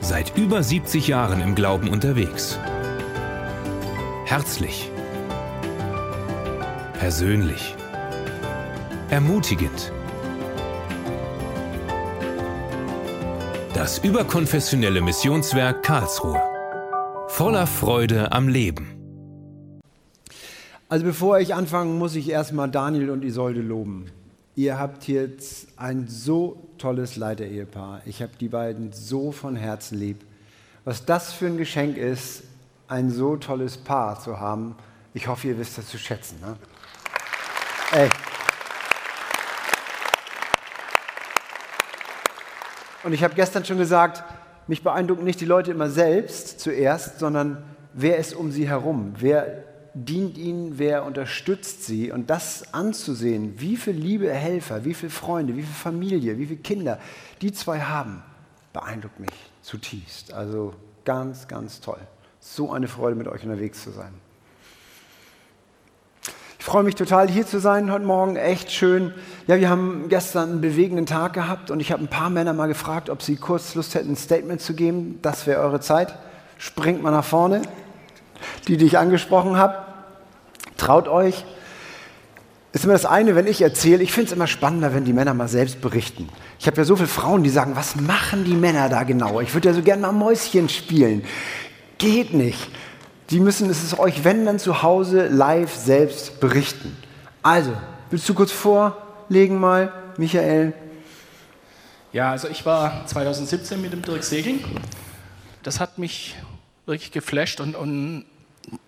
Seit über 70 Jahren im Glauben unterwegs. Herzlich. Persönlich. Ermutigend. Das überkonfessionelle Missionswerk Karlsruhe. Voller Freude am Leben. Also bevor ich anfange, muss ich erstmal Daniel und Isolde loben. Ihr habt jetzt ein so tolles Leiter-Ehepaar. Ich habe die beiden so von Herzen lieb. Was das für ein Geschenk ist, ein so tolles Paar zu haben. Ich hoffe, ihr wisst das zu schätzen. Ne? Ey. Und ich habe gestern schon gesagt, mich beeindrucken nicht die Leute immer selbst zuerst, sondern wer ist um sie herum? Wer dient ihnen, wer unterstützt sie. Und das anzusehen, wie viel liebe Helfer, wie viele Freunde, wie viel Familie, wie viele Kinder die zwei haben, beeindruckt mich zutiefst. Also ganz, ganz toll. So eine Freude, mit euch unterwegs zu sein. Ich freue mich total, hier zu sein heute Morgen. Echt schön. Ja, wir haben gestern einen bewegenden Tag gehabt und ich habe ein paar Männer mal gefragt, ob sie kurz Lust hätten, ein Statement zu geben. Das wäre eure Zeit. Springt mal nach vorne. Die, die ich angesprochen habe. Traut euch. Ist immer das eine, wenn ich erzähle, ich finde es immer spannender, wenn die Männer mal selbst berichten. Ich habe ja so viele Frauen, die sagen, was machen die Männer da genau? Ich würde ja so gerne mal Mäuschen spielen. Geht nicht. Die müssen es euch, wenn dann zu Hause live selbst berichten. Also, willst du kurz vorlegen mal, Michael? Ja, also ich war 2017 mit dem Dirk Segeling. Das hat mich wirklich geflasht und, und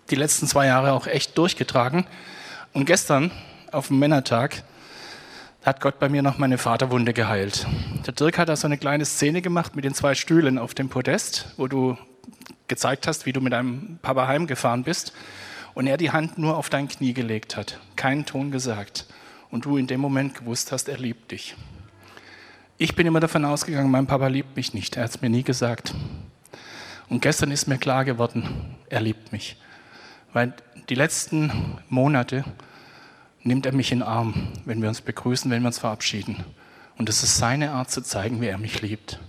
die letzten zwei Jahre auch echt durchgetragen. Und gestern auf dem Männertag hat Gott bei mir noch meine Vaterwunde geheilt. Der Dirk hat da so eine kleine Szene gemacht mit den zwei Stühlen auf dem Podest, wo du gezeigt hast, wie du mit deinem Papa heimgefahren bist und er die Hand nur auf dein Knie gelegt hat, keinen Ton gesagt und du in dem Moment gewusst hast, er liebt dich. Ich bin immer davon ausgegangen, mein Papa liebt mich nicht, er hat es mir nie gesagt. Und gestern ist mir klar geworden, er liebt mich. Weil die letzten Monate nimmt er mich in den Arm, wenn wir uns begrüßen, wenn wir uns verabschieden. Und es ist seine Art zu zeigen, wie er mich liebt.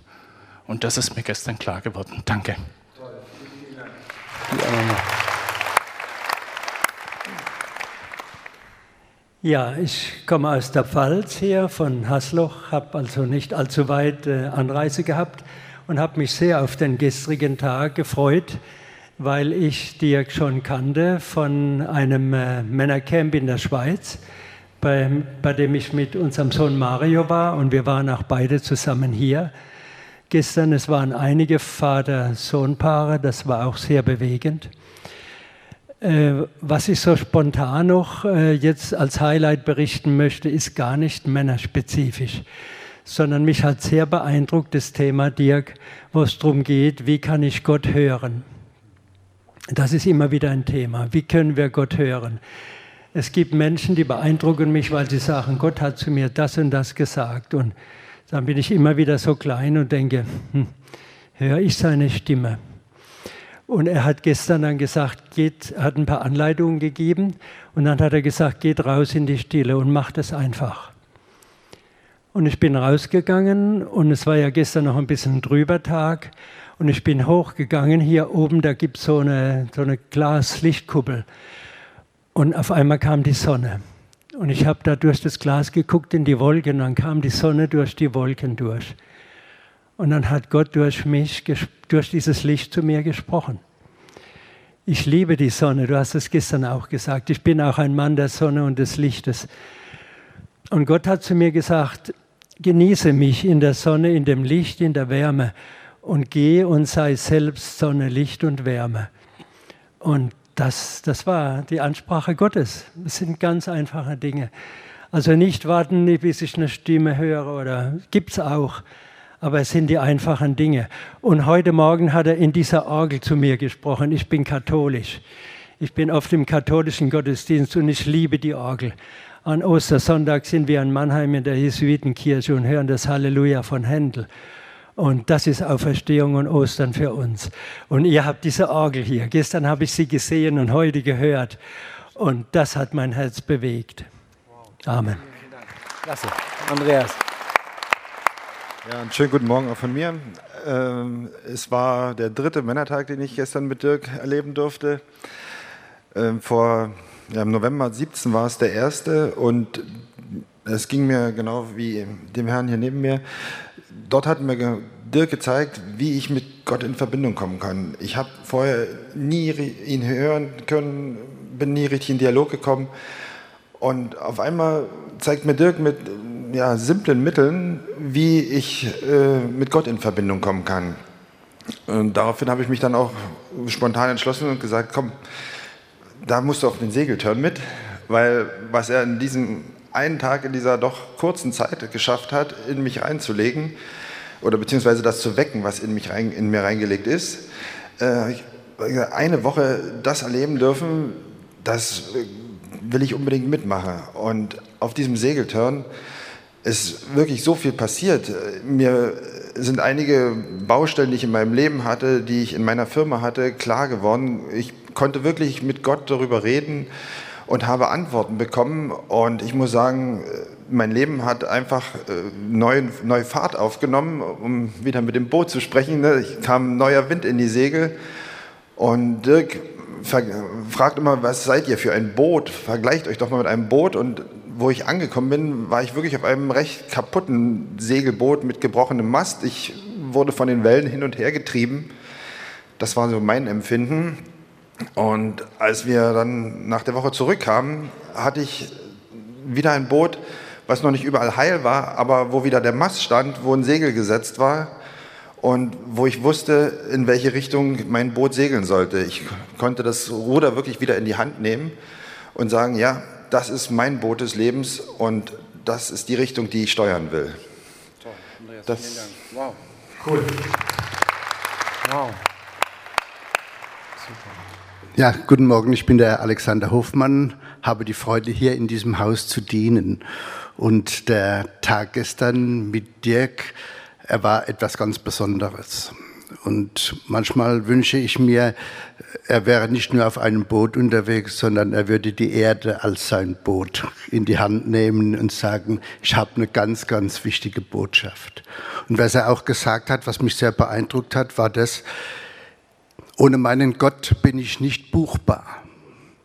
Und das ist mir gestern klar geworden. Danke. Ja, ich komme aus der Pfalz hier von Hasloch, habe also nicht allzu weit äh, Anreise gehabt und habe mich sehr auf den gestrigen Tag gefreut, weil ich Dirk schon kannte von einem äh, Männercamp in der Schweiz, bei, bei dem ich mit unserem Sohn Mario war und wir waren auch beide zusammen hier. Gestern, es waren einige Vater-Sohn-Paare, das war auch sehr bewegend. Äh, was ich so spontan noch äh, jetzt als Highlight berichten möchte, ist gar nicht männerspezifisch sondern mich hat sehr beeindruckt das Thema, Dirk, wo es darum geht, wie kann ich Gott hören? Das ist immer wieder ein Thema. Wie können wir Gott hören? Es gibt Menschen, die beeindrucken mich, weil sie sagen, Gott hat zu mir das und das gesagt. Und dann bin ich immer wieder so klein und denke, hm, höre ich seine Stimme. Und er hat gestern dann gesagt, geht, hat ein paar Anleitungen gegeben und dann hat er gesagt, geht raus in die Stille und macht es einfach. Und ich bin rausgegangen und es war ja gestern noch ein bisschen drüber Tag und ich bin hochgegangen. Hier oben, da gibt so es eine, so eine Glaslichtkuppel. Und auf einmal kam die Sonne. Und ich habe da durch das Glas geguckt in die Wolken, dann kam die Sonne durch die Wolken durch. Und dann hat Gott durch mich, durch dieses Licht zu mir gesprochen. Ich liebe die Sonne, du hast es gestern auch gesagt. Ich bin auch ein Mann der Sonne und des Lichtes. Und Gott hat zu mir gesagt, genieße mich in der Sonne, in dem Licht, in der Wärme und geh und sei selbst Sonne, Licht und Wärme. Und das, das war die Ansprache Gottes. Das sind ganz einfache Dinge. Also nicht warten, bis ich eine Stimme höre oder es auch. Aber es sind die einfachen Dinge. Und heute Morgen hat er in dieser Orgel zu mir gesprochen. Ich bin katholisch. Ich bin oft im katholischen Gottesdienst und ich liebe die Orgel. An Ostersonntag sind wir in Mannheim in der Jesuitenkirche und hören das Halleluja von Händel. Und das ist Auferstehung und Ostern für uns. Und ihr habt diese Orgel hier. Gestern habe ich sie gesehen und heute gehört. Und das hat mein Herz bewegt. Amen. Klasse. Andreas. Ja, einen schönen guten Morgen auch von mir. ähm, es war der dritte Männertag, den ich gestern mit Dirk erleben durfte. Ähm, vor ja, im November 17 war es der erste und es ging mir genau wie dem Herrn hier neben mir. Dort hat mir Dirk gezeigt, wie ich mit Gott in Verbindung kommen kann. Ich habe vorher nie ihn hören können, bin nie richtig in Dialog gekommen. Und auf einmal zeigt mir Dirk mit ja, simplen Mitteln, wie ich äh, mit Gott in Verbindung kommen kann. Und daraufhin habe ich mich dann auch spontan entschlossen und gesagt, komm, da musst du auf den Segeltörn mit, weil was er in diesem einen Tag in dieser doch kurzen Zeit geschafft hat, in mich einzulegen oder beziehungsweise das zu wecken, was in, mich rein, in mir reingelegt ist. Äh, eine Woche das erleben dürfen, das will ich unbedingt mitmachen. Und auf diesem Segeltörn ist wirklich so viel passiert. Mir sind einige Baustellen, die ich in meinem Leben hatte, die ich in meiner Firma hatte, klar geworden. Ich konnte wirklich mit Gott darüber reden und habe Antworten bekommen. Und ich muss sagen, mein Leben hat einfach äh, neue, neue Fahrt aufgenommen, um wieder mit dem Boot zu sprechen. Ne? Ich kam neuer Wind in die Segel. Und Dirk fragt immer, was seid ihr für ein Boot? Vergleicht euch doch mal mit einem Boot. Und wo ich angekommen bin, war ich wirklich auf einem recht kaputten Segelboot mit gebrochenem Mast. Ich wurde von den Wellen hin und her getrieben. Das war so mein Empfinden. Und als wir dann nach der Woche zurückkamen, hatte ich wieder ein Boot, was noch nicht überall heil war, aber wo wieder der Mast stand, wo ein Segel gesetzt war und wo ich wusste, in welche Richtung mein Boot segeln sollte. Ich konnte das Ruder wirklich wieder in die Hand nehmen und sagen, ja, das ist mein Boot des Lebens und das ist die Richtung, die ich steuern will. Toll, Andreas, das, vielen Dank. Wow. Cool. Wow. Ja, guten Morgen, ich bin der Alexander Hofmann, habe die Freude, hier in diesem Haus zu dienen. Und der Tag gestern mit Dirk, er war etwas ganz Besonderes. Und manchmal wünsche ich mir, er wäre nicht nur auf einem Boot unterwegs, sondern er würde die Erde als sein Boot in die Hand nehmen und sagen, ich habe eine ganz, ganz wichtige Botschaft. Und was er auch gesagt hat, was mich sehr beeindruckt hat, war das, ohne meinen Gott bin ich nicht buchbar.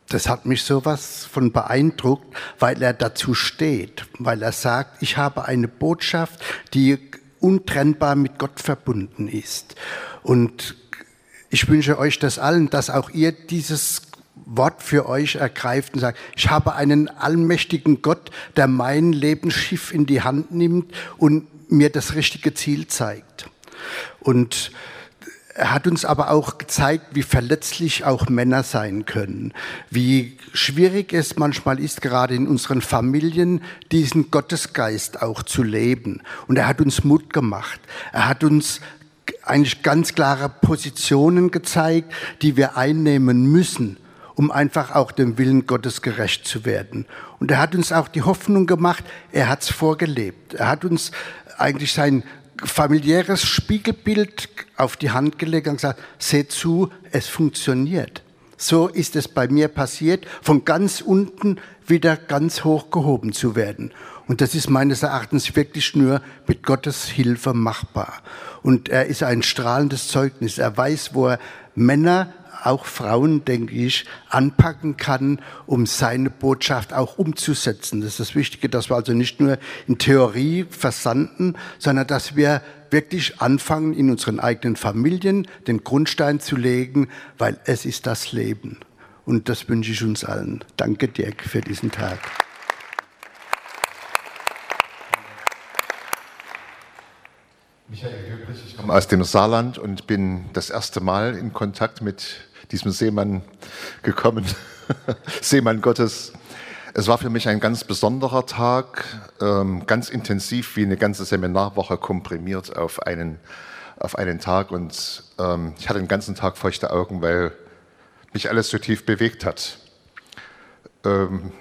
Das hat mich sowas von beeindruckt, weil er dazu steht, weil er sagt, ich habe eine Botschaft, die untrennbar mit Gott verbunden ist. Und ich wünsche euch das allen, dass auch ihr dieses Wort für euch ergreift und sagt, ich habe einen allmächtigen Gott, der mein Lebensschiff in die Hand nimmt und mir das richtige Ziel zeigt. Und er hat uns aber auch gezeigt, wie verletzlich auch Männer sein können, wie schwierig es manchmal ist, gerade in unseren Familien, diesen Gottesgeist auch zu leben. Und er hat uns Mut gemacht. Er hat uns eigentlich ganz klare Positionen gezeigt, die wir einnehmen müssen, um einfach auch dem Willen Gottes gerecht zu werden. Und er hat uns auch die Hoffnung gemacht, er hat es vorgelebt. Er hat uns eigentlich sein familiäres Spiegelbild auf die Hand gelegt und gesagt, seht zu, es funktioniert. So ist es bei mir passiert, von ganz unten wieder ganz hoch gehoben zu werden. Und das ist meines Erachtens wirklich nur mit Gottes Hilfe machbar. Und er ist ein strahlendes Zeugnis. Er weiß, wo er Männer auch Frauen, denke ich, anpacken kann, um seine Botschaft auch umzusetzen. Das ist das Wichtige, dass wir also nicht nur in Theorie versanden, sondern dass wir wirklich anfangen, in unseren eigenen Familien den Grundstein zu legen, weil es ist das Leben. Und das wünsche ich uns allen. Danke, Dirk, für diesen Tag. Michael Göbrich, ich komme aus dem Saarland und bin das erste Mal in Kontakt mit diesem Seemann gekommen, Seemann Gottes. Es war für mich ein ganz besonderer Tag, ähm, ganz intensiv wie eine ganze Seminarwoche komprimiert auf einen, auf einen Tag. Und ähm, ich hatte den ganzen Tag feuchte Augen, weil mich alles so tief bewegt hat. Ähm,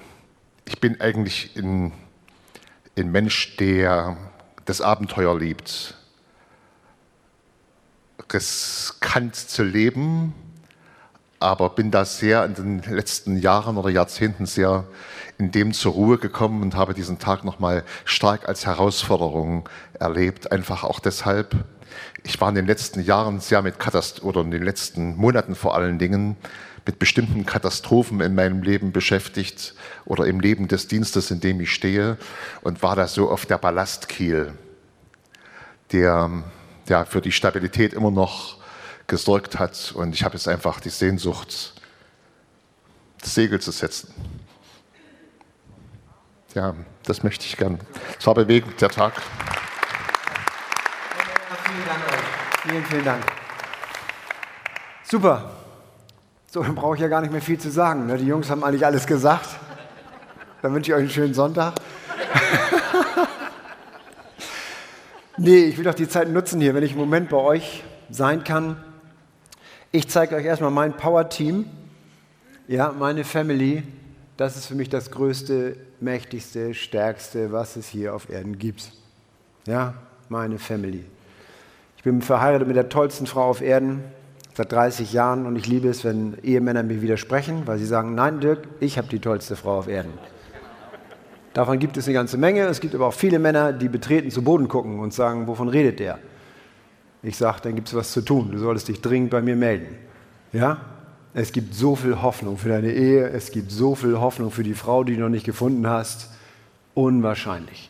ich bin eigentlich ein, ein Mensch, der das Abenteuer liebt, riskant zu leben, aber bin da sehr in den letzten Jahren oder Jahrzehnten sehr in dem zur Ruhe gekommen und habe diesen Tag nochmal stark als Herausforderung erlebt. Einfach auch deshalb, ich war in den letzten Jahren sehr mit Katast oder in den letzten Monaten vor allen Dingen mit bestimmten Katastrophen in meinem Leben beschäftigt oder im Leben des Dienstes, in dem ich stehe und war da so auf der Ballastkiel, der ja, für die Stabilität immer noch gesorgt hat. Und ich habe jetzt einfach die Sehnsucht, das Segel zu setzen. Ja, das möchte ich gern. Es war bewegend, der Tag. Vielen Dank euch. Vielen, vielen Dank. Super. So, dann brauche ich ja gar nicht mehr viel zu sagen. Ne? Die Jungs haben eigentlich alles gesagt. Dann wünsche ich euch einen schönen Sonntag. nee, ich will doch die Zeit nutzen hier, wenn ich im Moment bei euch sein kann. Ich zeige euch erstmal mein Power-Team. Ja, meine Family. Das ist für mich das größte, mächtigste, stärkste, was es hier auf Erden gibt. Ja, meine Family. Ich bin verheiratet mit der tollsten Frau auf Erden seit 30 Jahren und ich liebe es, wenn Ehemänner mir widersprechen, weil sie sagen, nein Dirk, ich habe die tollste Frau auf Erden. Davon gibt es eine ganze Menge. Es gibt aber auch viele Männer, die betreten zu Boden gucken und sagen, wovon redet der? Ich sage, dann gibt es was zu tun. Du solltest dich dringend bei mir melden. Ja? Es gibt so viel Hoffnung für deine Ehe. Es gibt so viel Hoffnung für die Frau, die du noch nicht gefunden hast. Unwahrscheinlich.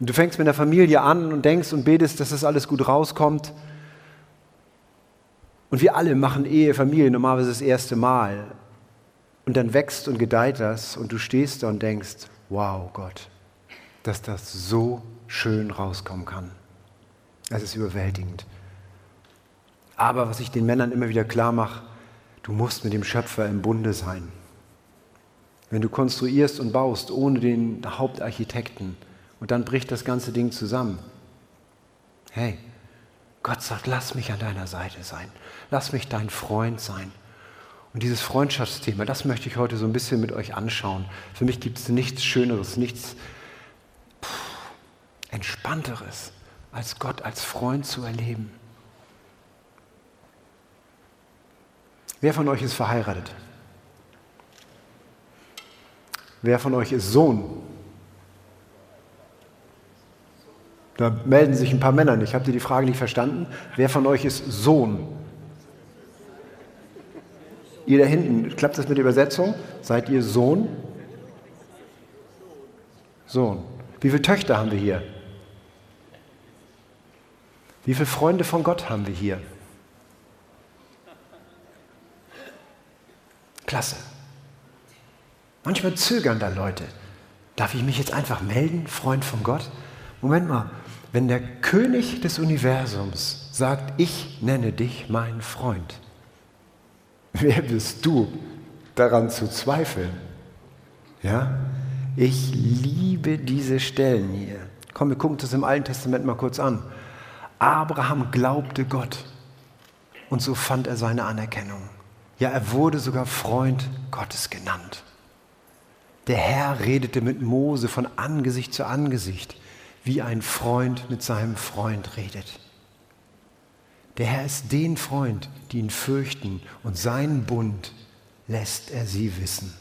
Und du fängst mit der Familie an und denkst und betest, dass das alles gut rauskommt. Und wir alle machen Ehe, Familie normalerweise das erste Mal. Und dann wächst und gedeiht das und du stehst da und denkst, wow Gott, dass das so schön rauskommen kann. Es ist überwältigend. Aber was ich den Männern immer wieder klar mache, du musst mit dem Schöpfer im Bunde sein. Wenn du konstruierst und baust ohne den Hauptarchitekten und dann bricht das ganze Ding zusammen. Hey, Gott sagt, lass mich an deiner Seite sein. Lass mich dein Freund sein. Und dieses Freundschaftsthema, das möchte ich heute so ein bisschen mit euch anschauen. Für mich gibt es nichts Schöneres, nichts Entspannteres, als Gott als Freund zu erleben. Wer von euch ist verheiratet? Wer von euch ist Sohn? Da melden sich ein paar Männer nicht. Habt ihr die Frage nicht verstanden? Wer von euch ist Sohn? Ihr da hinten, klappt das mit der Übersetzung? Seid ihr Sohn? Sohn. Wie viele Töchter haben wir hier? Wie viele Freunde von Gott haben wir hier? Klasse. Manchmal zögern da Leute. Darf ich mich jetzt einfach melden, Freund von Gott? Moment mal, wenn der König des Universums sagt, ich nenne dich mein Freund, wer bist du, daran zu zweifeln? Ja? Ich liebe diese Stellen hier. Komm, wir gucken das im Alten Testament mal kurz an. Abraham glaubte Gott und so fand er seine Anerkennung. Ja, er wurde sogar Freund Gottes genannt. Der Herr redete mit Mose von Angesicht zu Angesicht, wie ein Freund mit seinem Freund redet. Der Herr ist den Freund, die ihn fürchten, und seinen Bund lässt er sie wissen.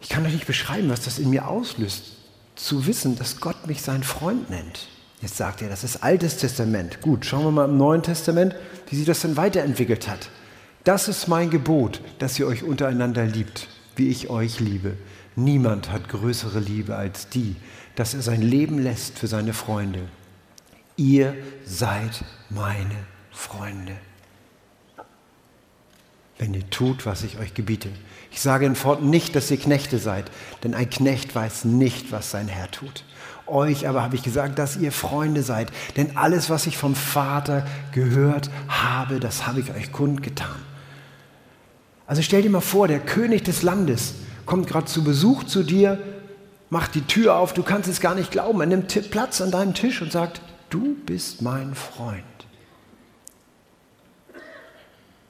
Ich kann euch nicht beschreiben, was das in mir auslöst, zu wissen, dass Gott mich sein Freund nennt. Jetzt sagt er, das ist Altes Testament. Gut, schauen wir mal im Neuen Testament, wie sich das denn weiterentwickelt hat. Das ist mein Gebot, dass ihr euch untereinander liebt, wie ich euch liebe. Niemand hat größere Liebe als die, dass er sein Leben lässt für seine Freunde ihr seid meine Freunde. Wenn ihr tut, was ich euch gebiete. Ich sage in Fort nicht, dass ihr Knechte seid, denn ein Knecht weiß nicht, was sein Herr tut. Euch aber habe ich gesagt, dass ihr Freunde seid, denn alles, was ich vom Vater gehört habe, das habe ich euch kundgetan. Also stell dir mal vor, der König des Landes kommt gerade zu Besuch zu dir, macht die Tür auf, du kannst es gar nicht glauben, er nimmt Platz an deinem Tisch und sagt, du bist mein Freund.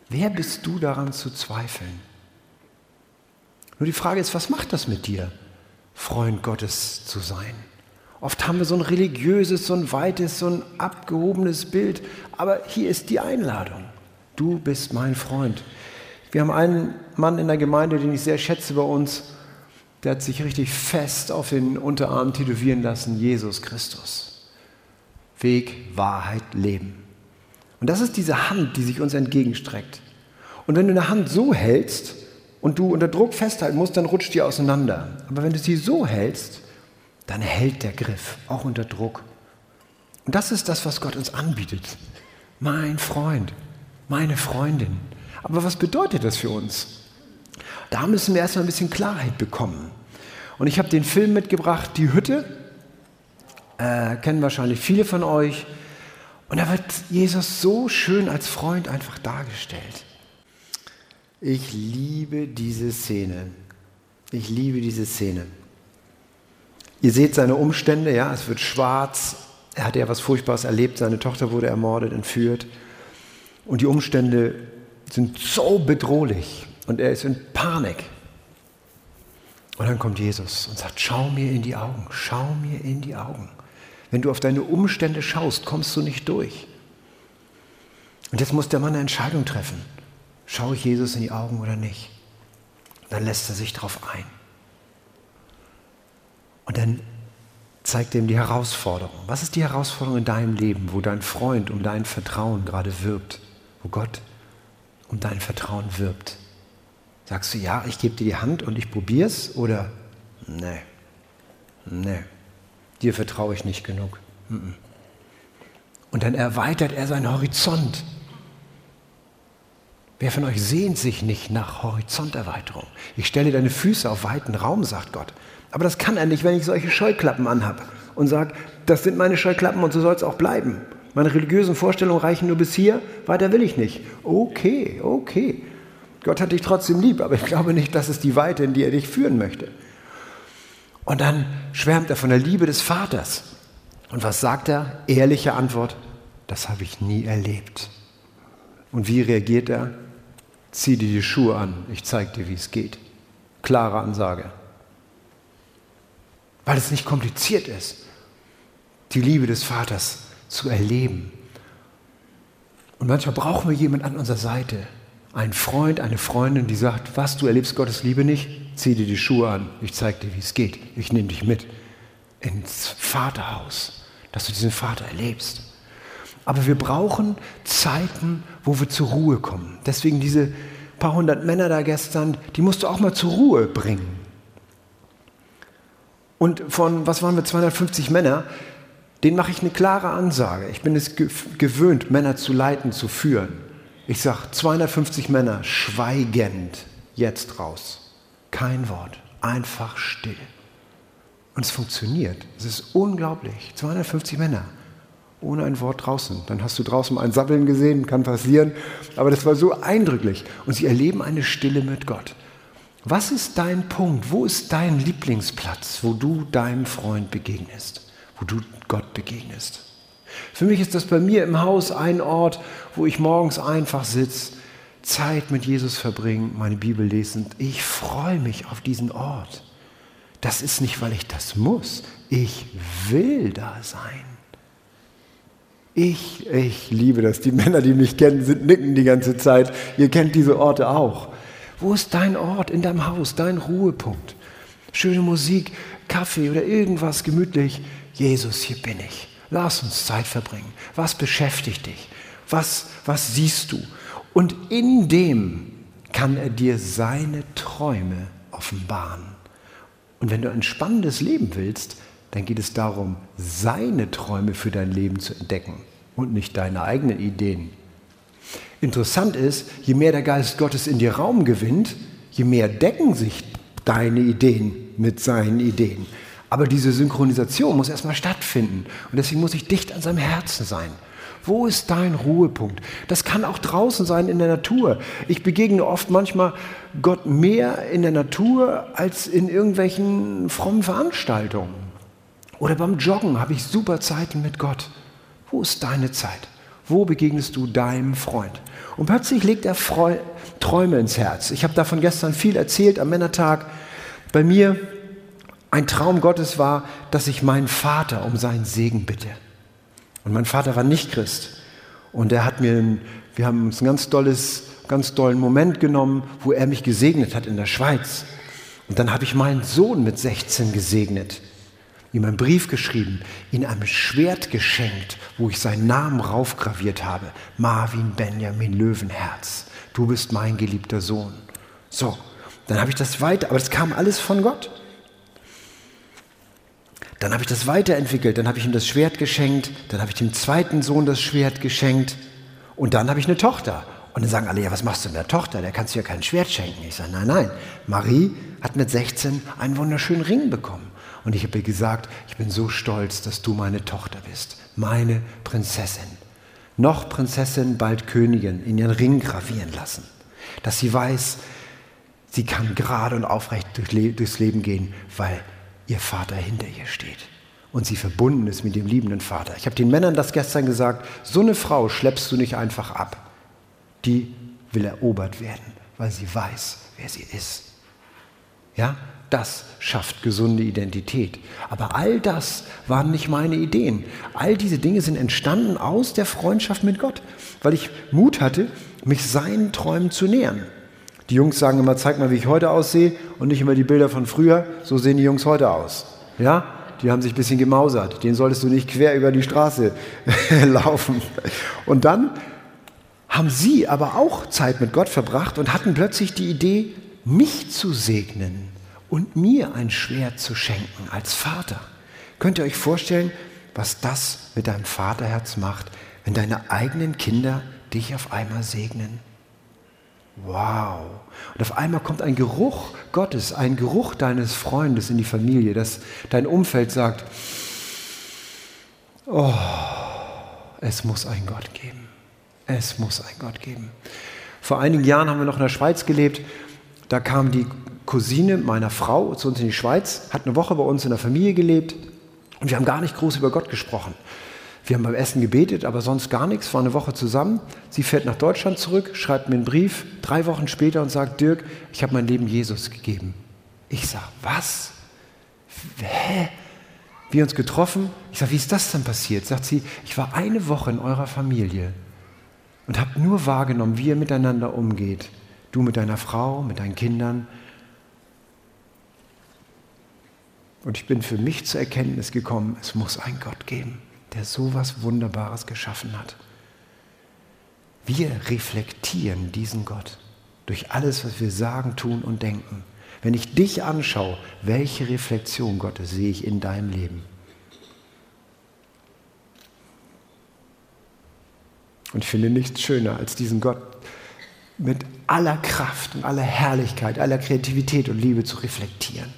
Wer bist du daran zu zweifeln? Nur die Frage ist, was macht das mit dir, Freund Gottes zu sein? Oft haben wir so ein religiöses, so ein weites, so ein abgehobenes Bild, aber hier ist die Einladung. Du bist mein Freund. Wir haben einen Mann in der Gemeinde, den ich sehr schätze bei uns, der hat sich richtig fest auf den Unterarm tätowieren lassen, Jesus Christus. Weg, Wahrheit, Leben. Und das ist diese Hand, die sich uns entgegenstreckt. Und wenn du eine Hand so hältst und du unter Druck festhalten musst, dann rutscht die auseinander. Aber wenn du sie so hältst, dann hält der Griff, auch unter Druck. Und das ist das, was Gott uns anbietet. Mein Freund, meine Freundin. Aber was bedeutet das für uns? Da müssen wir erstmal ein bisschen Klarheit bekommen. Und ich habe den Film mitgebracht, Die Hütte. Äh, kennen wahrscheinlich viele von euch. Und da wird Jesus so schön als Freund einfach dargestellt. Ich liebe diese Szene. Ich liebe diese Szene. Ihr seht seine Umstände, ja, es wird schwarz. Er hatte ja was Furchtbares erlebt, seine Tochter wurde ermordet, entführt. Und die Umstände sind so bedrohlich und er ist in Panik. Und dann kommt Jesus und sagt, schau mir in die Augen, schau mir in die Augen. Wenn du auf deine Umstände schaust, kommst du nicht durch. Und jetzt muss der Mann eine Entscheidung treffen. Schaue ich Jesus in die Augen oder nicht? Dann lässt er sich darauf ein. Und dann zeigt er ihm die Herausforderung. Was ist die Herausforderung in deinem Leben, wo dein Freund um dein Vertrauen gerade wirbt? Wo Gott um dein Vertrauen wirbt? Sagst du, ja, ich gebe dir die Hand und ich probiere es? Oder, nee, nee, dir vertraue ich nicht genug. Und dann erweitert er seinen Horizont. Wer von euch sehnt sich nicht nach Horizonterweiterung? Ich stelle deine Füße auf weiten Raum, sagt Gott. Aber das kann er nicht, wenn ich solche Scheuklappen anhabe und sage, das sind meine Scheuklappen und so soll es auch bleiben. Meine religiösen Vorstellungen reichen nur bis hier, weiter will ich nicht. Okay, okay. Gott hat dich trotzdem lieb, aber ich glaube nicht, das ist die Weite, in die er dich führen möchte. Und dann schwärmt er von der Liebe des Vaters. Und was sagt er? Ehrliche Antwort, das habe ich nie erlebt. Und wie reagiert er? Zieh dir die Schuhe an, ich zeige dir, wie es geht. Klare Ansage. Weil es nicht kompliziert ist, die Liebe des Vaters zu erleben. Und manchmal brauchen wir jemanden an unserer Seite, einen Freund, eine Freundin, die sagt, was, du erlebst Gottes Liebe nicht? Zieh dir die Schuhe an, ich zeige dir, wie es geht. Ich nehme dich mit ins Vaterhaus, dass du diesen Vater erlebst. Aber wir brauchen Zeiten, wo wir zur Ruhe kommen. Deswegen diese paar hundert Männer da gestern, die musst du auch mal zur Ruhe bringen. Und von, was waren wir, 250 Männer, denen mache ich eine klare Ansage. Ich bin es gewöhnt, Männer zu leiten, zu führen. Ich sage, 250 Männer schweigend jetzt raus. Kein Wort, einfach still. Und es funktioniert. Es ist unglaublich. 250 Männer ohne ein Wort draußen. Dann hast du draußen ein Sabbeln gesehen, kann passieren. Aber das war so eindrücklich. Und sie erleben eine Stille mit Gott. Was ist dein Punkt? Wo ist dein Lieblingsplatz, wo du deinem Freund begegnest, wo du Gott begegnest? Für mich ist das bei mir im Haus ein Ort, wo ich morgens einfach sitze, Zeit mit Jesus verbringe, meine Bibel lesen. Ich freue mich auf diesen Ort. Das ist nicht, weil ich das muss. Ich will da sein. Ich, ich liebe das. Die Männer, die mich kennen, sind nicken die ganze Zeit. Ihr kennt diese Orte auch. Wo ist dein Ort in deinem Haus, dein Ruhepunkt? Schöne Musik, Kaffee oder irgendwas gemütlich. Jesus, hier bin ich. Lass uns Zeit verbringen. Was beschäftigt dich? Was, was siehst du? Und in dem kann er dir seine Träume offenbaren. Und wenn du ein spannendes Leben willst, dann geht es darum, seine Träume für dein Leben zu entdecken und nicht deine eigenen Ideen. Interessant ist, je mehr der Geist Gottes in dir Raum gewinnt, je mehr decken sich deine Ideen mit seinen Ideen. Aber diese Synchronisation muss erstmal stattfinden. Und deswegen muss ich dicht an seinem Herzen sein. Wo ist dein Ruhepunkt? Das kann auch draußen sein in der Natur. Ich begegne oft manchmal Gott mehr in der Natur als in irgendwelchen frommen Veranstaltungen. Oder beim Joggen habe ich super Zeiten mit Gott. Wo ist deine Zeit? Wo begegnest du deinem Freund? Und plötzlich legt er Freu Träume ins Herz. Ich habe davon gestern viel erzählt am Männertag. Bei mir ein Traum Gottes war, dass ich meinen Vater um seinen Segen bitte. Und mein Vater war nicht Christ. Und er hat mir, ein, wir haben uns ein ganz dolles, ganz dollen Moment genommen, wo er mich gesegnet hat in der Schweiz. Und dann habe ich meinen Sohn mit 16 gesegnet, ihm einen Brief geschrieben, ihm ein Schwert geschenkt, wo ich seinen Namen raufgraviert habe. Marvin Benjamin Löwenherz, du bist mein geliebter Sohn. So, dann habe ich das weiter, aber das kam alles von Gott. Dann habe ich das weiterentwickelt, dann habe ich ihm das Schwert geschenkt, dann habe ich dem zweiten Sohn das Schwert geschenkt und dann habe ich eine Tochter. Und dann sagen alle, ja, was machst du mit der Tochter? Der kannst du ja kein Schwert schenken. Ich sage, nein, nein. Marie hat mit 16 einen wunderschönen Ring bekommen. Und ich habe ihr gesagt, ich bin so stolz, dass du meine Tochter bist, meine Prinzessin. Noch Prinzessin, bald Königin, in ihren Ring gravieren lassen. Dass sie weiß, sie kann gerade und aufrecht durchs Leben gehen, weil ihr Vater hinter ihr steht und sie verbunden ist mit dem liebenden Vater. Ich habe den Männern das gestern gesagt, so eine Frau schleppst du nicht einfach ab. Die will erobert werden, weil sie weiß, wer sie ist. Ja, das schafft gesunde Identität. Aber all das waren nicht meine Ideen. All diese Dinge sind entstanden aus der Freundschaft mit Gott, weil ich Mut hatte, mich seinen Träumen zu nähern. Die Jungs sagen immer, zeig mal, wie ich heute aussehe und nicht immer die Bilder von früher. So sehen die Jungs heute aus. Ja, die haben sich ein bisschen gemausert. Den solltest du nicht quer über die Straße laufen. Und dann haben sie aber auch Zeit mit Gott verbracht und hatten plötzlich die Idee, mich zu segnen und mir ein Schwert zu schenken als Vater. Könnt ihr euch vorstellen, was das mit deinem Vaterherz macht, wenn deine eigenen Kinder dich auf einmal segnen? Wow. Und auf einmal kommt ein Geruch Gottes, ein Geruch deines Freundes in die Familie, dass dein Umfeld sagt, oh, es muss einen Gott geben. Es muss einen Gott geben. Vor einigen Jahren haben wir noch in der Schweiz gelebt. Da kam die Cousine meiner Frau zu uns in die Schweiz, hat eine Woche bei uns in der Familie gelebt und wir haben gar nicht groß über Gott gesprochen. Wir haben beim Essen gebetet, aber sonst gar nichts, war eine Woche zusammen. Sie fährt nach Deutschland zurück, schreibt mir einen Brief, drei Wochen später und sagt, Dirk, ich habe mein Leben Jesus gegeben. Ich sage, was? Hä? Wir uns getroffen. Ich sage, wie ist das denn passiert? Sagt sie, ich war eine Woche in eurer Familie und habe nur wahrgenommen, wie ihr miteinander umgeht. Du mit deiner Frau, mit deinen Kindern. Und ich bin für mich zur Erkenntnis gekommen, es muss einen Gott geben der so was Wunderbares geschaffen hat. Wir reflektieren diesen Gott durch alles, was wir sagen, tun und denken. Wenn ich dich anschaue, welche Reflexion Gottes sehe ich in deinem Leben? Und ich finde nichts schöner, als diesen Gott mit aller Kraft und aller Herrlichkeit, aller Kreativität und Liebe zu reflektieren.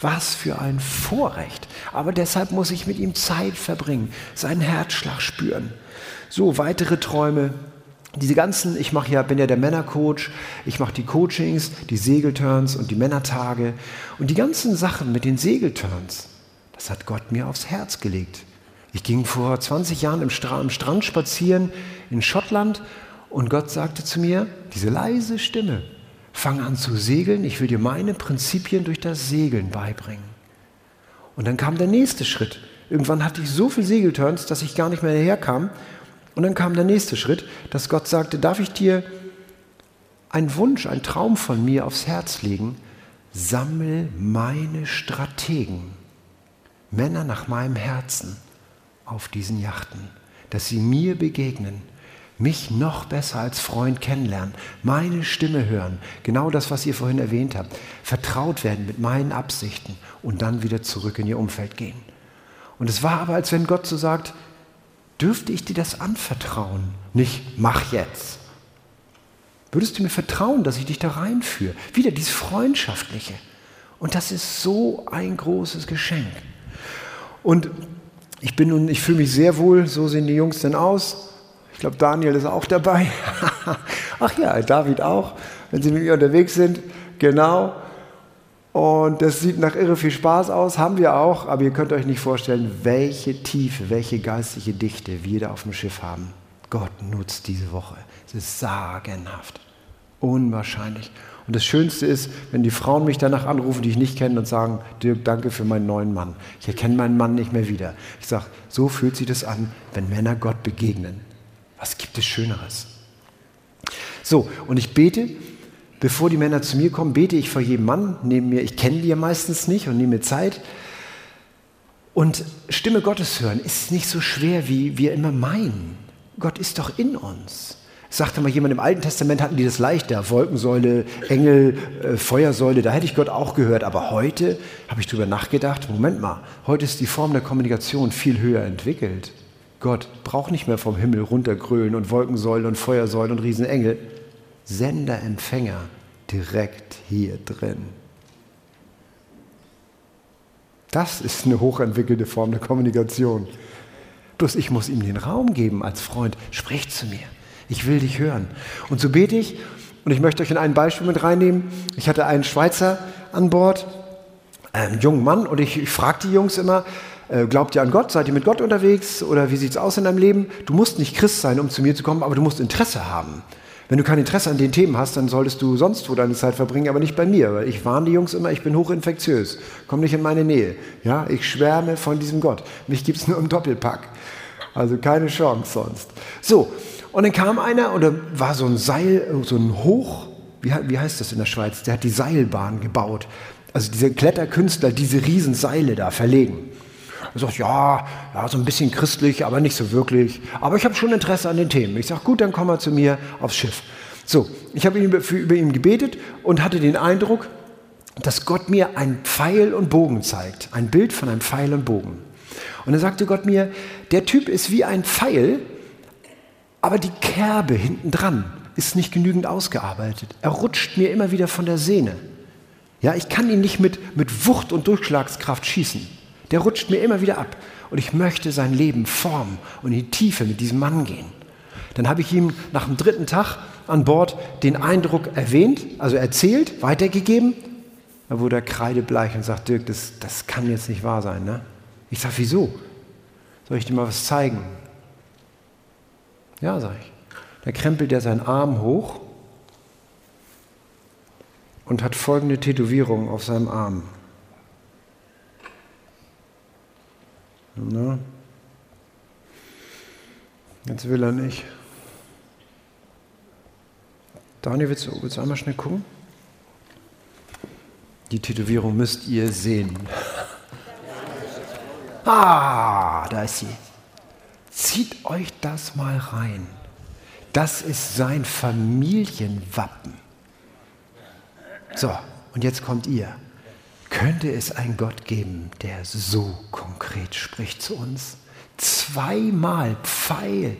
Was für ein Vorrecht. Aber deshalb muss ich mit ihm Zeit verbringen, seinen Herzschlag spüren. So, weitere Träume. Diese ganzen, ich mache ja, bin ja der Männercoach, ich mache die Coachings, die Segelturns und die Männertage. Und die ganzen Sachen mit den Segelturns, das hat Gott mir aufs Herz gelegt. Ich ging vor 20 Jahren im, Stra am Strand spazieren in Schottland und Gott sagte zu mir, diese leise Stimme, fang an zu segeln, ich will dir meine Prinzipien durch das Segeln beibringen. Und dann kam der nächste Schritt. Irgendwann hatte ich so viel Segelturns, dass ich gar nicht mehr herkam. Und dann kam der nächste Schritt, dass Gott sagte, darf ich dir einen Wunsch, einen Traum von mir aufs Herz legen? Sammel meine Strategen, Männer nach meinem Herzen auf diesen Yachten, dass sie mir begegnen mich noch besser als Freund kennenlernen, meine Stimme hören, genau das, was ihr vorhin erwähnt habt, vertraut werden mit meinen Absichten und dann wieder zurück in ihr Umfeld gehen. Und es war aber, als wenn Gott so sagt, dürfte ich dir das anvertrauen, nicht mach jetzt. Würdest du mir vertrauen, dass ich dich da reinführe? Wieder dieses Freundschaftliche. Und das ist so ein großes Geschenk. Und ich bin nun, ich fühle mich sehr wohl, so sehen die Jungs denn aus. Ich glaube, Daniel ist auch dabei. Ach ja, David auch, wenn sie mit mir unterwegs sind. Genau. Und das sieht nach irre viel Spaß aus, haben wir auch, aber ihr könnt euch nicht vorstellen, welche Tiefe, welche geistliche Dichte wir da auf dem Schiff haben. Gott nutzt diese Woche. Es ist sagenhaft. Unwahrscheinlich. Und das Schönste ist, wenn die Frauen mich danach anrufen, die ich nicht kenne, und sagen, Dirk, danke für meinen neuen Mann. Ich erkenne meinen Mann nicht mehr wieder. Ich sage, so fühlt sich das an, wenn Männer Gott begegnen. Was gibt es Schöneres? So, und ich bete, Bevor die Männer zu mir kommen, bete ich vor jedem Mann neben mir. Ich kenne die ja meistens nicht und nehme mir Zeit. Und Stimme Gottes hören ist nicht so schwer, wie wir immer meinen. Gott ist doch in uns. Sagte mal jemand, im Alten Testament hatten die das leichter. Wolkensäule, Engel, äh, Feuersäule, da hätte ich Gott auch gehört. Aber heute habe ich darüber nachgedacht, Moment mal, heute ist die Form der Kommunikation viel höher entwickelt. Gott braucht nicht mehr vom Himmel runtergrölen und Wolkensäulen und Feuersäulen und Riesenengel. Sender, Empfänger direkt hier drin. Das ist eine hochentwickelte Form der Kommunikation. Bloß ich muss ihm den Raum geben als Freund. Sprich zu mir. Ich will dich hören. Und so bete ich. Und ich möchte euch in ein Beispiel mit reinnehmen. Ich hatte einen Schweizer an Bord, einen jungen Mann. Und ich, ich frage die Jungs immer, glaubt ihr an Gott? Seid ihr mit Gott unterwegs? Oder wie sieht es aus in deinem Leben? Du musst nicht Christ sein, um zu mir zu kommen, aber du musst Interesse haben. Wenn du kein Interesse an den Themen hast, dann solltest du sonst wo deine Zeit verbringen, aber nicht bei mir, weil ich warne die Jungs immer, ich bin hochinfektiös. Komm nicht in meine Nähe. Ja, ich schwärme von diesem Gott. Mich gibt es nur im Doppelpack. Also keine Chance sonst. So, und dann kam einer und da war so ein Seil, so ein Hoch, wie, wie heißt das in der Schweiz? Der hat die Seilbahn gebaut. Also diese Kletterkünstler, diese Riesenseile da verlegen. Er sagt, ja, ja, so ein bisschen christlich, aber nicht so wirklich. Aber ich habe schon Interesse an den Themen. Ich sage, gut, dann komm mal zu mir aufs Schiff. So, ich habe über ihn gebetet und hatte den Eindruck, dass Gott mir ein Pfeil und Bogen zeigt. Ein Bild von einem Pfeil und Bogen. Und dann sagte Gott mir, der Typ ist wie ein Pfeil, aber die Kerbe hinten dran ist nicht genügend ausgearbeitet. Er rutscht mir immer wieder von der Sehne. Ja, ich kann ihn nicht mit, mit Wucht und Durchschlagskraft schießen. Der rutscht mir immer wieder ab. Und ich möchte sein Leben formen und in die Tiefe mit diesem Mann gehen. Dann habe ich ihm nach dem dritten Tag an Bord den Eindruck erwähnt, also erzählt, weitergegeben. Da wurde er kreidebleich und sagt, Dirk, das, das kann jetzt nicht wahr sein. Ne? Ich sage, wieso? Soll ich dir mal was zeigen? Ja, sage ich. Da krempelt er seinen Arm hoch und hat folgende Tätowierung auf seinem Arm. Na? Jetzt will er nicht. Daniel, willst du, willst du einmal schnell gucken? Die Tätowierung müsst ihr sehen. Ah, da ist sie. Zieht euch das mal rein. Das ist sein Familienwappen. So, und jetzt kommt ihr. Könnte es einen Gott geben, der so konkret spricht zu uns? Zweimal Pfeil,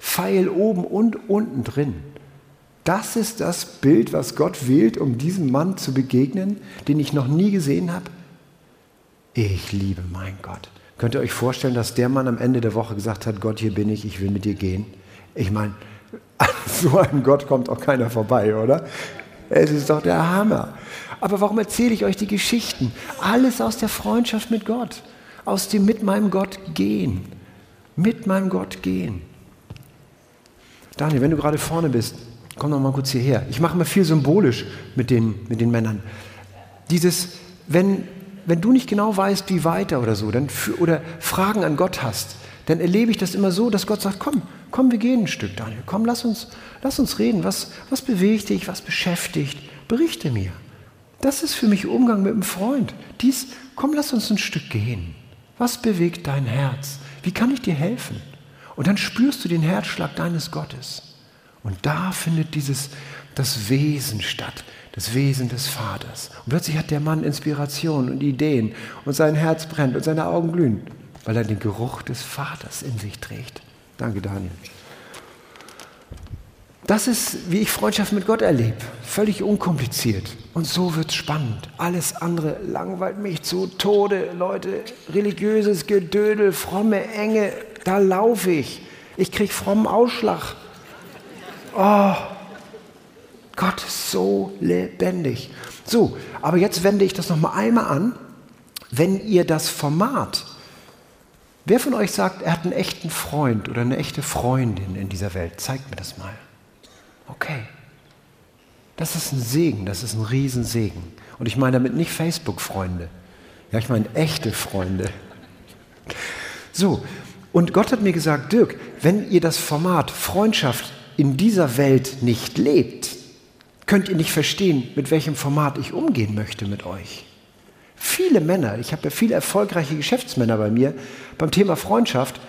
Pfeil oben und unten drin. Das ist das Bild, was Gott wählt, um diesem Mann zu begegnen, den ich noch nie gesehen habe. Ich liebe meinen Gott. Könnt ihr euch vorstellen, dass der Mann am Ende der Woche gesagt hat, Gott, hier bin ich, ich will mit dir gehen? Ich meine, an so einem Gott kommt auch keiner vorbei, oder? Es ist doch der Hammer. Aber warum erzähle ich euch die Geschichten? Alles aus der Freundschaft mit Gott, aus dem mit meinem Gott gehen. Mit meinem Gott gehen. Daniel, wenn du gerade vorne bist, komm noch mal kurz hierher. Ich mache mal viel symbolisch mit den, mit den Männern. Dieses, wenn, wenn du nicht genau weißt, wie weiter oder so, dann, oder Fragen an Gott hast, dann erlebe ich das immer so, dass Gott sagt, komm, komm, wir gehen ein Stück, Daniel. Komm, lass uns, lass uns reden. Was, was bewegt dich? Was beschäftigt? Berichte mir. Das ist für mich Umgang mit einem Freund. Dies, komm, lass uns ein Stück gehen. Was bewegt dein Herz? Wie kann ich dir helfen? Und dann spürst du den Herzschlag deines Gottes. Und da findet dieses, das Wesen statt, das Wesen des Vaters. Und plötzlich hat der Mann Inspiration und Ideen und sein Herz brennt und seine Augen glühen, weil er den Geruch des Vaters in sich trägt. Danke, Daniel. Das ist, wie ich Freundschaft mit Gott erlebe. Völlig unkompliziert. Und so wird es spannend. Alles andere langweilt mich zu Tode. Leute, religiöses Gedödel, fromme Enge, da laufe ich. Ich kriege frommen Ausschlag. Oh, Gott ist so lebendig. So, aber jetzt wende ich das nochmal einmal an. Wenn ihr das Format, wer von euch sagt, er hat einen echten Freund oder eine echte Freundin in dieser Welt, zeigt mir das mal. Okay. Das ist ein Segen, das ist ein Riesensegen. Und ich meine damit nicht Facebook-Freunde. Ja, ich meine echte Freunde. So, und Gott hat mir gesagt, Dirk, wenn ihr das Format Freundschaft in dieser Welt nicht lebt, Könnt ihr nicht verstehen, mit welchem Format ich umgehen möchte mit euch? Viele Männer, ich habe ja viele erfolgreiche Geschäftsmänner bei mir, beim Thema Freundschaft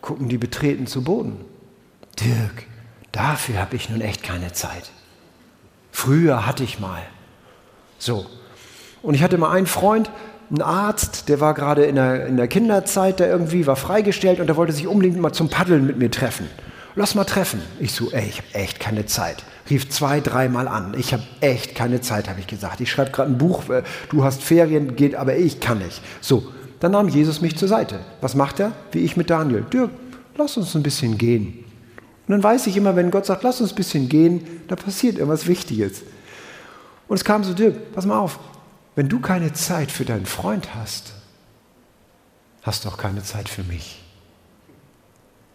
gucken die betreten zu Boden. Dirk, dafür habe ich nun echt keine Zeit. Früher hatte ich mal. So. Und ich hatte mal einen Freund, einen Arzt, der war gerade in der, in der Kinderzeit, der irgendwie war freigestellt und der wollte sich unbedingt mal zum Paddeln mit mir treffen. Lass mal treffen. Ich so, ey, ich habe echt keine Zeit. Rief zwei, dreimal an. Ich habe echt keine Zeit, habe ich gesagt. Ich schreibe gerade ein Buch, äh, du hast Ferien, geht, aber ich kann nicht. So, dann nahm Jesus mich zur Seite. Was macht er? Wie ich mit Daniel. Dirk, lass uns ein bisschen gehen. Und dann weiß ich immer, wenn Gott sagt, lass uns ein bisschen gehen, da passiert irgendwas Wichtiges. Und es kam so, Dirk, pass mal auf, wenn du keine Zeit für deinen Freund hast, hast du auch keine Zeit für mich.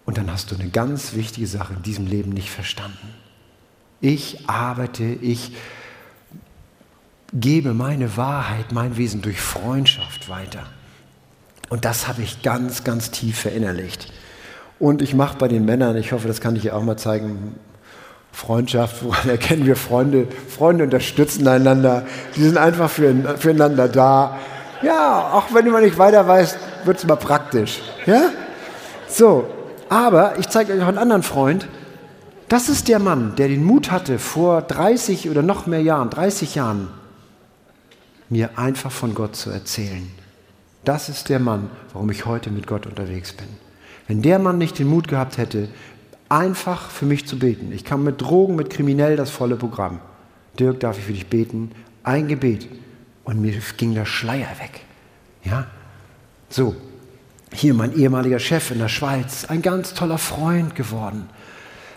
Und dann hast du eine ganz wichtige Sache in diesem Leben nicht verstanden. Ich arbeite, ich gebe meine Wahrheit, mein Wesen durch Freundschaft weiter. Und das habe ich ganz, ganz tief verinnerlicht. Und ich mache bei den Männern, ich hoffe, das kann ich auch mal zeigen, Freundschaft, woran erkennen wir Freunde? Freunde unterstützen einander, die sind einfach für, füreinander da. Ja, auch wenn man nicht weiter weiß, wird es mal praktisch. Ja? So, aber ich zeige euch auch einen anderen Freund. Das ist der Mann, der den Mut hatte, vor 30 oder noch mehr Jahren, 30 Jahren, mir einfach von Gott zu erzählen. Das ist der Mann, warum ich heute mit Gott unterwegs bin. Wenn der Mann nicht den Mut gehabt hätte, einfach für mich zu beten. Ich kam mit Drogen, mit Kriminell das volle Programm. Dirk, darf ich für dich beten? Ein Gebet. Und mir ging der Schleier weg. Ja? So. Hier mein ehemaliger Chef in der Schweiz, ein ganz toller Freund geworden.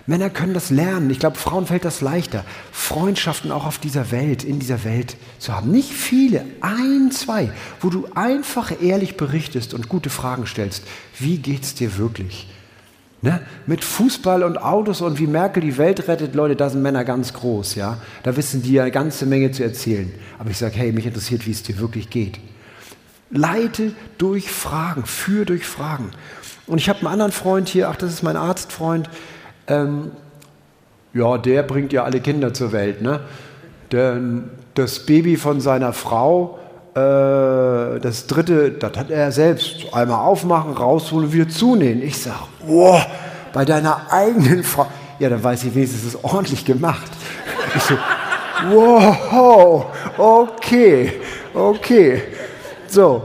Männer können das lernen. Ich glaube, Frauen fällt das leichter. Freundschaften auch auf dieser Welt, in dieser Welt zu haben. Nicht viele, ein, zwei, wo du einfach ehrlich berichtest und gute Fragen stellst. Wie geht es dir wirklich? Ne? Mit Fußball und Autos und wie Merkel die Welt rettet, Leute, da sind Männer ganz groß, ja. Da wissen die ja eine ganze Menge zu erzählen. Aber ich sage, hey, mich interessiert, wie es dir wirklich geht. Leite durch Fragen, führe durch Fragen. Und ich habe einen anderen Freund hier, ach, das ist mein Arztfreund, ähm, ja, der bringt ja alle Kinder zur Welt. Ne? Der, das Baby von seiner Frau, äh, das dritte, das hat er selbst einmal aufmachen, rausholen und wieder zunähen. Ich sage, wow, bei deiner eigenen Frau. Ja, dann weiß ich wenigstens, es ist ordentlich gemacht. Ich so, wow, okay, okay. So,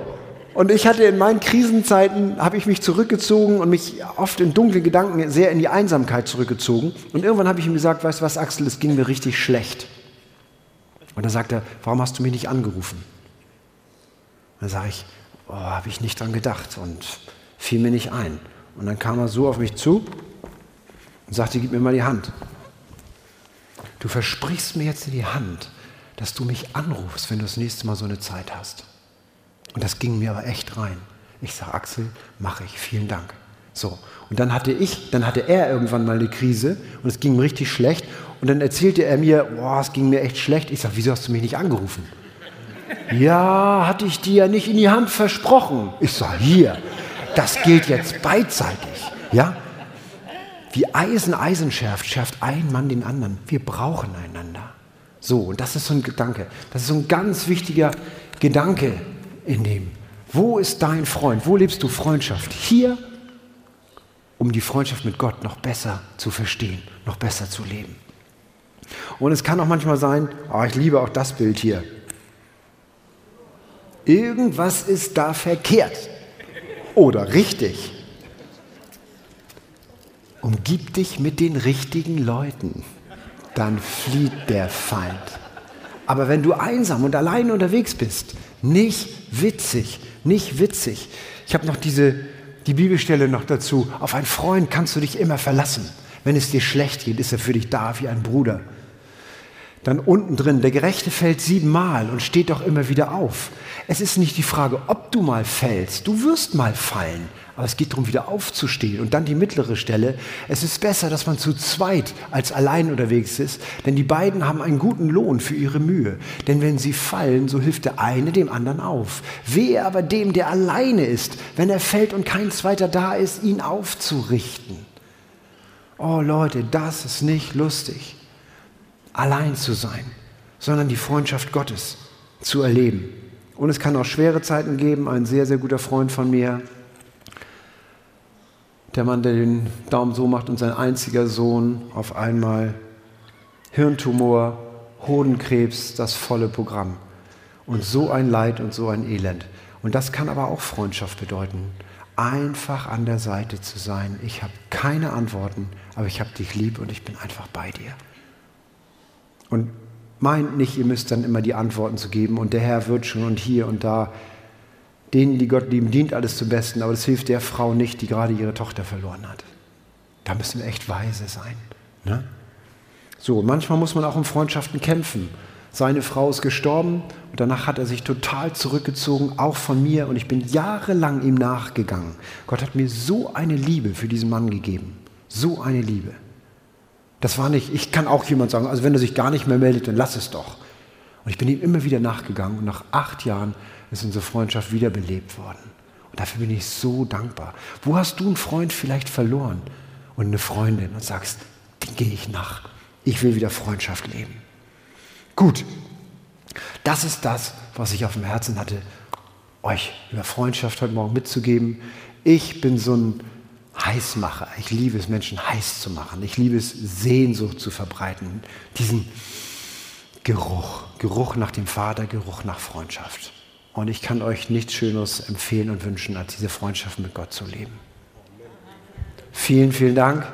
und ich hatte in meinen Krisenzeiten, habe ich mich zurückgezogen und mich oft in dunklen Gedanken sehr in die Einsamkeit zurückgezogen. Und irgendwann habe ich ihm gesagt, weißt du was, Axel, es ging mir richtig schlecht. Und dann sagt er, warum hast du mich nicht angerufen? dann sage ich, oh, habe ich nicht dran gedacht und fiel mir nicht ein. Und dann kam er so auf mich zu und sagte, gib mir mal die Hand. Du versprichst mir jetzt in die Hand, dass du mich anrufst, wenn du das nächste Mal so eine Zeit hast. Und das ging mir aber echt rein. Ich sage, Axel, mache ich, vielen Dank. So, und dann hatte ich, dann hatte er irgendwann mal eine Krise und es ging ihm richtig schlecht. Und dann erzählte er mir, boah, es ging mir echt schlecht. Ich sage, wieso hast du mich nicht angerufen? ja, hatte ich dir ja nicht in die Hand versprochen. Ich sage, hier, das gilt jetzt beidseitig. Ja? Wie Eisen Eisen schärft, schärft ein Mann den anderen. Wir brauchen einander. So, und das ist so ein Gedanke. Das ist so ein ganz wichtiger Gedanke in dem. Wo ist dein Freund? Wo lebst du Freundschaft? Hier, um die Freundschaft mit Gott noch besser zu verstehen, noch besser zu leben. Und es kann auch manchmal sein, oh, ich liebe auch das Bild hier. Irgendwas ist da verkehrt oder richtig. Umgib dich mit den richtigen Leuten, dann flieht der Feind. Aber wenn du einsam und allein unterwegs bist, nicht witzig, nicht witzig. Ich habe noch diese, die Bibelstelle noch dazu. Auf einen Freund kannst du dich immer verlassen. Wenn es dir schlecht geht, ist er für dich da wie ein Bruder. Dann unten drin, der Gerechte fällt siebenmal und steht doch immer wieder auf. Es ist nicht die Frage, ob du mal fällst. Du wirst mal fallen. Aber es geht darum, wieder aufzustehen. Und dann die mittlere Stelle. Es ist besser, dass man zu zweit als allein unterwegs ist, denn die beiden haben einen guten Lohn für ihre Mühe. Denn wenn sie fallen, so hilft der eine dem anderen auf. Wehe aber dem, der alleine ist, wenn er fällt und kein zweiter da ist, ihn aufzurichten. Oh Leute, das ist nicht lustig. allein zu sein, sondern die Freundschaft Gottes zu erleben. Und es kann auch schwere Zeiten geben. Ein sehr, sehr guter Freund von mir, der Mann, der den Daumen so macht und sein einziger Sohn auf einmal Hirntumor, Hodenkrebs, das volle Programm. Und so ein Leid und so ein Elend. Und das kann aber auch Freundschaft bedeuten. Einfach an der Seite zu sein. Ich habe keine Antworten, aber ich habe dich lieb und ich bin einfach bei dir. Und meint nicht, ihr müsst dann immer die Antworten zu geben und der Herr wird schon und hier und da. Denen, die Gott lieben, dient alles zum Besten, aber das hilft der Frau nicht, die gerade ihre Tochter verloren hat. Da müssen wir echt weise sein. Ne? So, manchmal muss man auch um Freundschaften kämpfen. Seine Frau ist gestorben und danach hat er sich total zurückgezogen, auch von mir, und ich bin jahrelang ihm nachgegangen. Gott hat mir so eine Liebe für diesen Mann gegeben. So eine Liebe. Das war nicht, ich kann auch jemand sagen, also wenn er sich gar nicht mehr meldet, dann lass es doch. Und ich bin ihm immer wieder nachgegangen und nach acht Jahren ist unsere Freundschaft wiederbelebt worden. Und dafür bin ich so dankbar. Wo hast du einen Freund vielleicht verloren und eine Freundin und sagst, den gehe ich nach. Ich will wieder Freundschaft leben. Gut, das ist das, was ich auf dem Herzen hatte, euch über Freundschaft heute Morgen mitzugeben. Ich bin so ein Heißmacher. Ich liebe es, Menschen heiß zu machen. Ich liebe es, Sehnsucht zu verbreiten. Diesen Geruch, Geruch nach dem Vater, Geruch nach Freundschaft. Und ich kann euch nichts Schöneres empfehlen und wünschen, als diese Freundschaft mit Gott zu leben. Vielen, vielen Dank.